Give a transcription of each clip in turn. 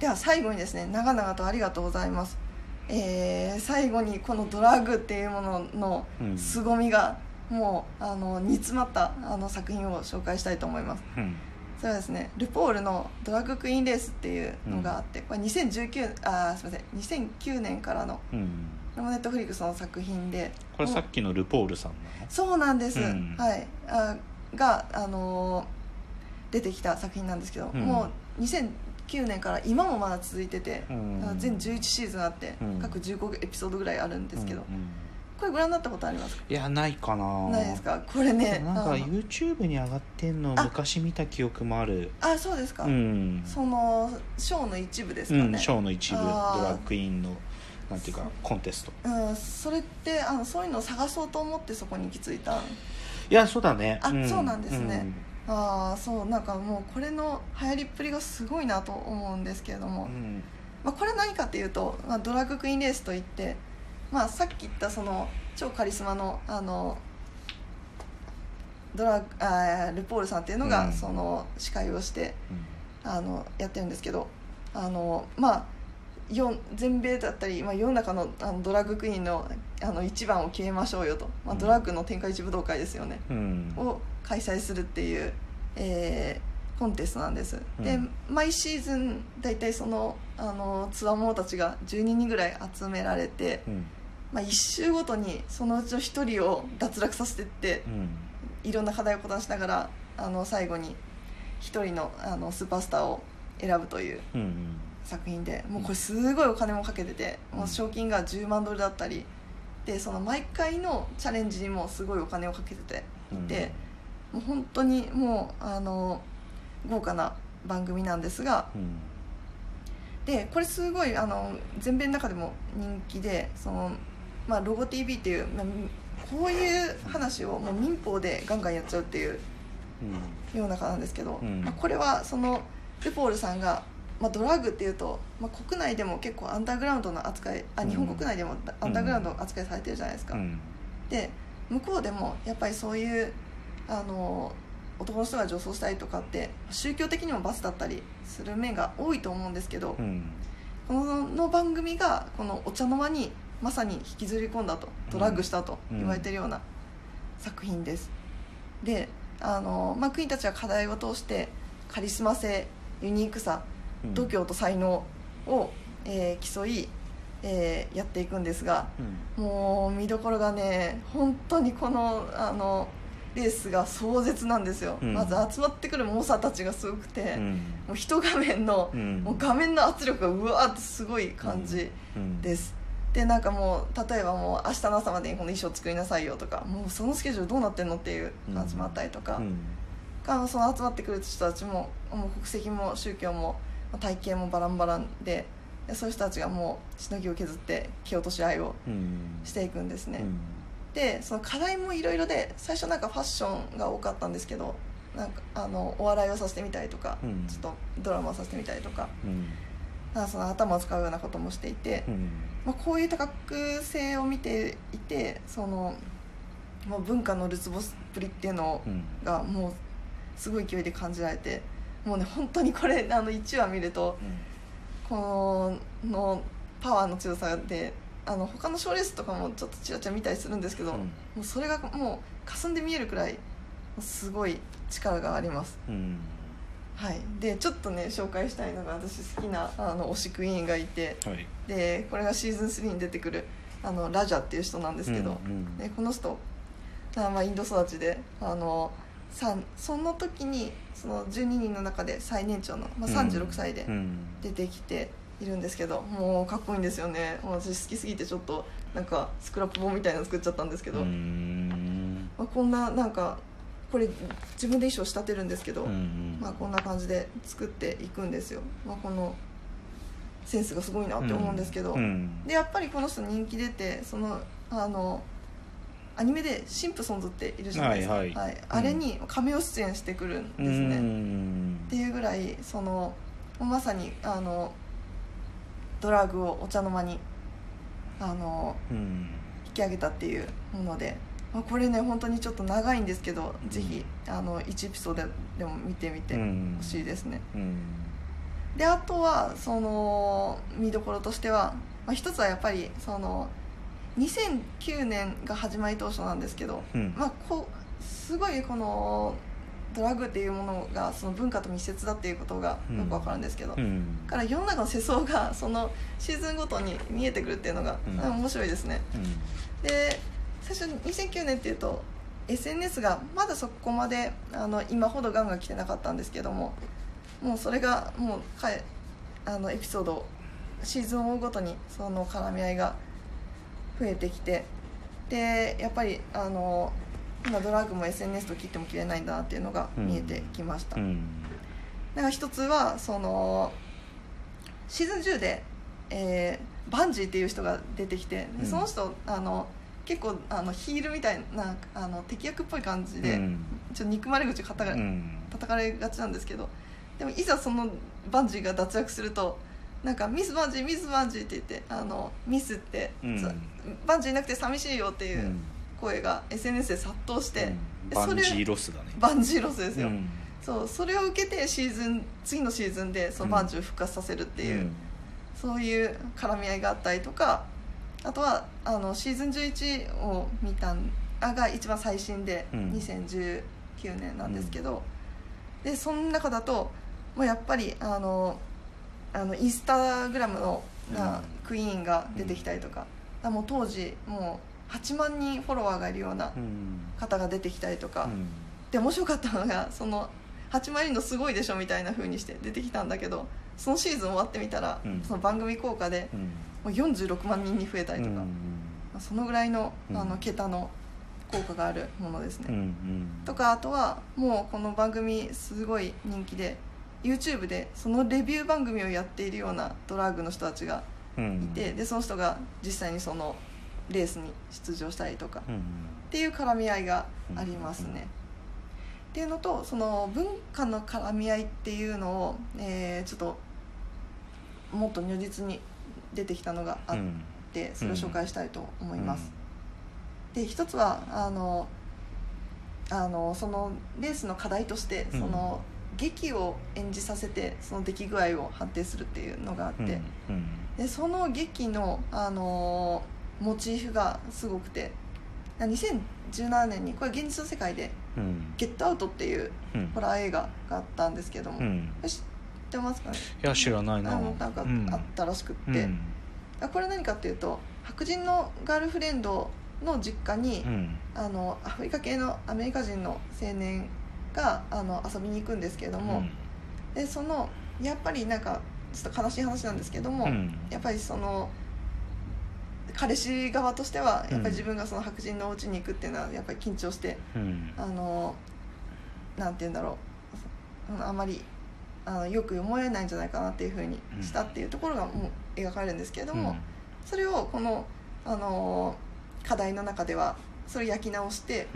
では最後にですね長々とありがとうございます。えー最後にこのドラッグっていうもののうん。凄みがもうあの煮詰まったあの作品を紹介したいと思います。うん。それはですねルポールの「ドラッグクイーンレース」っていうのがあって、これ2019あーすみません2009年からのうん。これもネットフリックスの作品でこれさもっきのルポールさんそうなんです、うん。はい。あが、あのー出てきた作品なんですけど、うん。もう2009年から今もまだ続いてて、全11シーズンあって、うん。各15エピソードぐらいあるんですけど、うんうんこれご覧になったことありますか？いやないかな。ないですか？これねなんか YouTube に上がってんのあ。昔見た記憶もある。あそうですか、うん。そのショーの一部ですかね、うんショーの一部。ドラッグクイーンのなんていうかコンテスト。うん、それってあのそういうのを探そうと思ってそこに行き着いたいやそうだね。あそうなんですねああそうなんかもうこれの流行りっぷりがすごいなと思うんですけれども、うん。うんまあ、これ何かっていうと、まあ、ドラッグクイーンレースといって、まあ、さっき言ったその超カリスマのあのドラあールポールさんっていうのがうん。その司会をしてうん。あのやってるんですけどあのまあよ全米だったり、まあ、世の中のあのドラッグクイーンのあの一番を決めましょうよと、まあ、ドラッグの天下一武道会ですよね、うん。を開催するっていう、えーコンテストなんです、でうん。毎シーズン大体そのあのつわものたちが12人ぐらい集められて、うん。まあ、1周ごとにそのうちの1人を脱落させてってうん。いろんな課題をこなしながらあの最後に1人のあのスーパースターを選ぶという。うん作品で。もうこれすごいお金もかけててもう賞金が10万ドルだったり。でその毎回のチャレンジにもすごいお金をかけてて。うん。でもう本当にもうあの豪華な番組なんですが。うん。でこれすごいあの全米の中でも人気でその、まあ、ロゴ TV っていう、まあ、こういう話をもう民放でガンガンやっちゃうっていう世の中なんですけど、うん。まあ、これはそのルポールさんが、まあ、ドラッグっていうと、まあ、国内でも結構アンダーグラウンドの扱いあうん。日本国内でもアンダーグラウンドの扱いされてるじゃないですか。うん。で向こうでもやっぱりそういうあの男の人が女装したりとかって宗教的にも罰だったりする面が多いと思うんですけど、うん。このの番組がこのお茶の間にまさに引きずり込んだとドラッグしたと言われてるような作品です、であの、まあ、クイーンたちは課題を通してカリスマ性ユニークさうん度胸と才能を、えー競い、えーやっていくんですがうん。もう見どころがね本当にこのあのレースが壮絶なんですよ、うん。まず集まってくる猛者たちがすごくて、うん。もう一画面の、うん。もう画面の圧力がうわーってすごい感じうん。です、でなんかもう例えばもう明日の朝までにこの衣装作りなさいよとかもうそのスケジュールどうなってんのっていう感じもあったりとか、うん。かその集まってくる人たちももう国籍も宗教もまあ体型もバランバランででそういう人たちがもうしのぎを削って蹴落とし合いをうん。していくんですね、うん。でその課題もいろいろで最初なんかファッションが多かったんですけどなんかあのお笑いをさせてみたりとか、うん。ちょっとドラマをさせてみたりとかうん。その頭を使うようなこともしていて、うん。まあ、こういう多角性を見ていてその、まあ、文化のるつぼっぷりっていうのうん。がもうすごい勢いで感じられてもうね本当にこれあの1話見るとこののパワーの強さであの他の賞レースとかもちょっとちらちら見たりするんですけど、うん。もうそれがもう霞んで見えるくらいすごい力があります。うん。はい、でちょっとね紹介したいのが私好きなあの推しクイーンがいてはい。でこれがシーズン3に出てくるあのラジャっていう人なんですけど、うんうんでこの人あまあインド育ちであのその時にその12人の中で最年長の、まあ、36歳でうん。出てきているんですけど、もうかっこいいんですよね。私好きすぎてちょっとなんかスクラップ本みたいなの作っちゃったんですけど、うん。まあ、こんななんかこれ自分で衣装仕立てるんですけど、うんまあ、こんな感じで作っていくんですよ、まあ、このセンスがすごいなって思うんですけど、うん。でやっぱりこの人人気出てそのあのアニメでシンプソンズっているじゃないですか、はいはい。あれにカメオ出演してくるんですうね、ん。っていうぐらいそのまさにあのドラッグをお茶の間にあのうん。引き上げたっていうもので、まあ、これね本当にちょっと長いんですけど、ぜひあの1エピソードでも見てみてうん。ほしいですね、うん。であとはその見どころとしては、まあ、一つはやっぱりその2009年が始まり当初なんですけど、うん。まあ、こうすごいこのドラッグっていうものがその文化と密接だっていうことがよくわかるんですけど、うん。だから世の中の世相がそのシーズンごとに見えてくるっていうのが、うん。面白いですね。で最初2009年っていうと SNS がまだそこまであの今ほどガンガン来てなかったんですけどももうそれがもうかえあのエピソードシーズンを追うごとにその絡み合いが増えてきてでやっぱりあの今ドラッグも SNS と切っても切れないんだなっていうのが見えてきました、うん。だから一つはそのシーズン10で、えー Vanjie っていう人が出てきてその人あの結構あのヒールみたいなあの敵役っぽい感じで、うん。ちょっと憎まれ口叩かれ、うん。叩かれがちなんですけどでもいざその Vanjie が脱落するとなんか Miss Vanjie Miss Vanjie って言ってあの Miss って、うん。 Vanjie いなくて寂しいよっていう声が SNS で殺到して、うん。でそれ Vanjie ロスだね。 Vanjie ロスですよ、うん。そうそれを受けてシーズン次のシーズンでそのバンジーを復活させるっていう、うん。そういう絡み合いがあったりとかあとはあのシーズン11を見たんあが一番最新で、うん。2019年なんですけど、でその中だともうやっぱりあのあのインスタグラムのな、うん。クイーンが出てきたりとか,、あもう当時もう8万人フォロワーがいるようなうん。方が出てきたりとか、うん。で面白かったのがその8万人のすごいでしょみたいな風にして出てきたんだけどそのシーズン終わってみたら、うん。その番組効果でうん。もう46万人に増えたりとか、そのぐらいのうん。あの桁の効果があるものですね、とかあとはもうこの番組すごい人気で YouTube でそのレビュー番組をやっているようなドラッグの人たちがうん。いて、でその人が実際にそのレースに出場したりとか、うんっていう絡み合いがありますね。っていうのとその文化の絡み合いっていうのを、えーちょっともっと如実に出てきたのがあって、それを紹介したいと思います。で一つはあのあのそのレースの課題としてその、劇を演じさせてその出来具合を判定するっていうのがあって、うんうん。でその劇の、あのモチーフがすごくて。2017年にこれ現実の世界でうん「ゲットアウト」っていううん。ホラー映画があったんですけども、うん。知ってますかね？いや知らないな。なんかうん。あったらしくって、うん。あこれ何かっていうと白人のガールフレンドの実家に、うん。あのアフリカ系のアメリカ人の青年があの遊びに行くんですけれども、でそのやっぱりなんかちょっと悲しい話なんですけども、うん。やっぱりその彼氏側としてはやっぱり自分がその白人のお家に行くっていうのはやっぱり緊張してうん。あのなんて言うんだろううんあまりあのよく思えないんじゃないかなっていうふうにしたっていうところがもう描かれるんですけれども、それをこのあの課題の中ではそれを焼き直して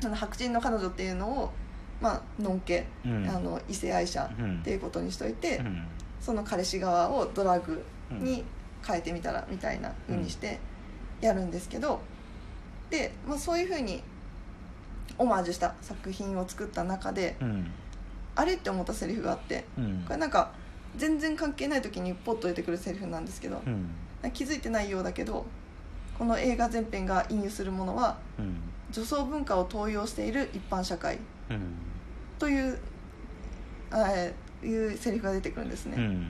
うんあの白人の彼女っていうのをまあのんけ、うん。あの異性愛者うん。っていうことにしといて、うん。その彼氏側をドラッグに変えてみたらみたいな風にしてやるんですけど、で、まあ、そういう風にオマージュした作品を作った中でうん。あれって思ったセリフがあってうん。これなんか全然関係ない時にポッと出てくるセリフなんですけどうん。気づいてないようだけどこの映画全編が引用するものはうん女装文化を盗用している一般社会うん。というあえーいうセリフが出てくるんですね。うん。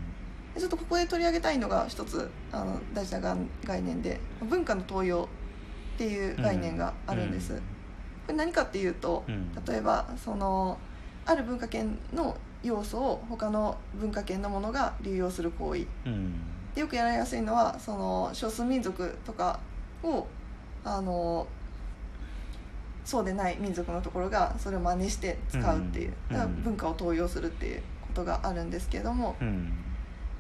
でちょっとここで取り上げたいのが一つあの大事なが概念で文化の盗用っていう概念があるんです、うん。これ何かっていうとうん。例えばそのある文化圏の要素を他の文化圏のものが流用する行為。うん。でよくやられやすいのはその少数民族とかをあのそうでない民族のところがそれを真似して使うっていう、うん。だから文化を盗用するっていうことがあるんですけども、うん。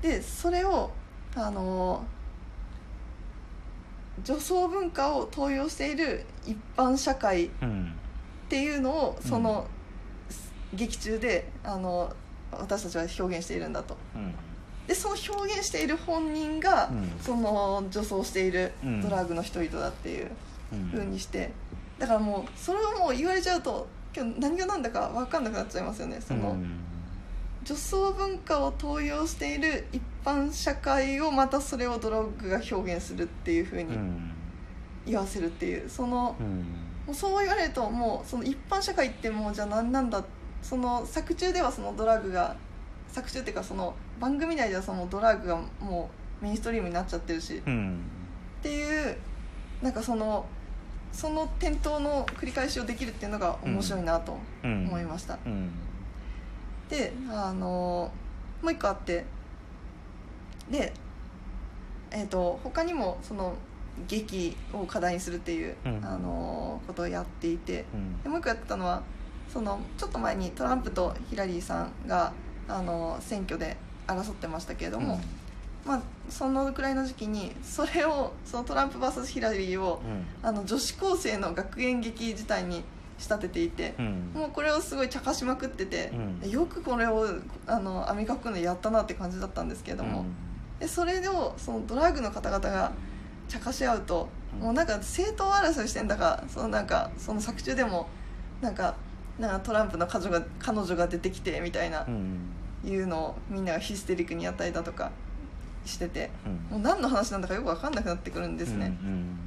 でそれをあの女装文化を盗用している一般社会っうんていうのをその、劇中であの私たちは表現しているんだと。うん。でその表現している本人が、うん。その女装しているうんドラッグの一人だっていううん。風にしてだからもうそれをもう言われちゃうと今日何が何だか分かんなくなっちゃいますよね。その、女装文化を登用している一般社会をまたそれをドラッグが表現するっていうふうにうん。言わせるっていう。そのうん。もうそう言われるともうその一般社会ってもうじゃあ何なんだ。その作中ではそのドラッグが作中っていうかその番組内ではそのドラッグがもうメインストリームになっちゃってるし、っうん。ていうなんかそのその転倒の繰り返しをできるっていうのが面白いなとうん。思いました、うん。であのもう一個あってでえっ、と他にもその劇を課題にするっていう、うん。あのことをやっていてうん。でもう一個やってたのはそのちょっと前にトランプとヒラリーさんがあの選挙で争ってましたけれども、まあ、そのくらいの時期にそれをそのトランプ VS ヒラリーをうん。あの女子高生の学園劇自体に仕立てていてう、ん。もうこれをすごい茶化しまくってて、うん。よくこれをあのアメリカ国でやったなって感じだったんですけれども、でそれをそのドラッグの方々が茶化し合うと、うん。もうなんか政党争いしてんだかそのなんかその作中でもなんかなんかトランプの彼女が彼女が出てきてみたいなう、ん。いうのをみんながヒステリックにやったりだとかしててうん。もう何の話なんだかよく分かんなくなってくるんですね。うん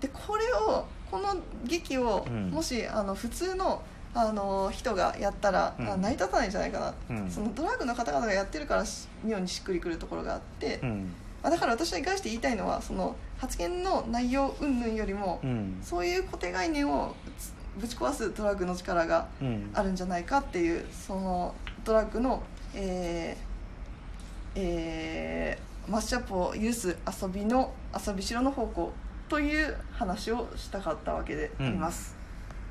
でこれをこの劇をうん。もしあの普通のあの人がやったら、うん。あ成り立たないんじゃないかな、うん。そのドラッグの方々がやってるからし妙にしっくりくるところがあって、うん。あだから私に関して言いたいのはその発言の内容云々よりも、うん。そういう固定概念をつぶち壊すドラッグの力がうん。あるんじゃないかっていうそのドラッグの、えーえーマッシュアップを許す遊びの遊びしろの方向という話をしたかったわけであります。